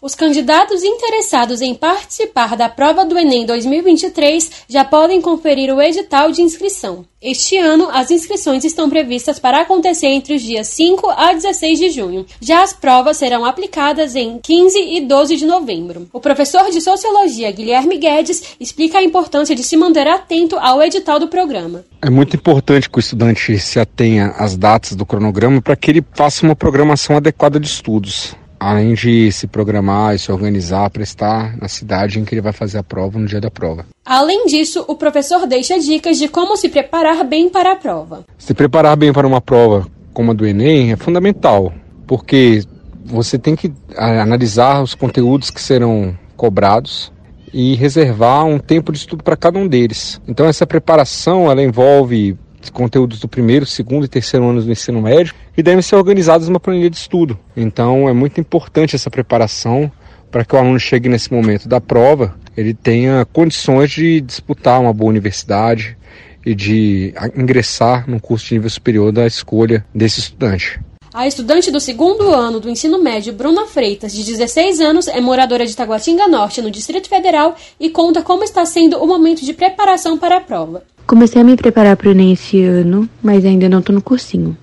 Os candidatos interessados em participar da prova do Enem 2023 já podem conferir o edital de inscrição. Este ano, as inscrições estão previstas para acontecer entre os dias 5 a 16 de junho. Já as provas serão aplicadas em 15 e 12 de novembro. O professor de Sociologia Guilherme Guedes explica a importância de se manter atento ao edital do programa. É muito importante que o estudante se atenha às datas do cronograma para que ele faça uma programação adequada de estudos além de se programar e se organizar para estar na cidade em que ele vai fazer a prova no dia da prova. Além disso, o professor deixa dicas de como se preparar bem para a prova. Se preparar bem para uma prova como a do Enem é fundamental, porque você tem que analisar os conteúdos que serão cobrados e reservar um tempo de estudo para cada um deles. Então essa preparação ela envolve conteúdos do primeiro, segundo e terceiro anos do ensino médio e devem ser organizados numa planilha de estudo. Então é muito importante essa preparação para que o aluno chegue nesse momento da prova, ele tenha condições de disputar uma boa universidade e de ingressar no curso de nível superior da escolha desse estudante. A estudante do segundo ano do ensino médio, Bruna Freitas, de 16 anos, é moradora de Taguatinga Norte, no Distrito Federal, e conta como está sendo o momento de preparação para a prova. Comecei a me preparar para o Enem esse ano, mas ainda não estou no cursinho.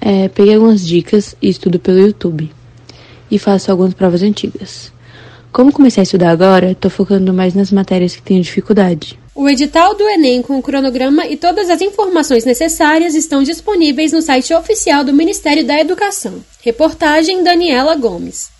É, peguei algumas dicas e estudo pelo YouTube. E faço algumas provas antigas. Como comecei a estudar agora, estou focando mais nas matérias que tenho dificuldade. O edital do Enem com o cronograma e todas as informações necessárias estão disponíveis no site oficial do Ministério da Educação. Reportagem Daniela Gomes.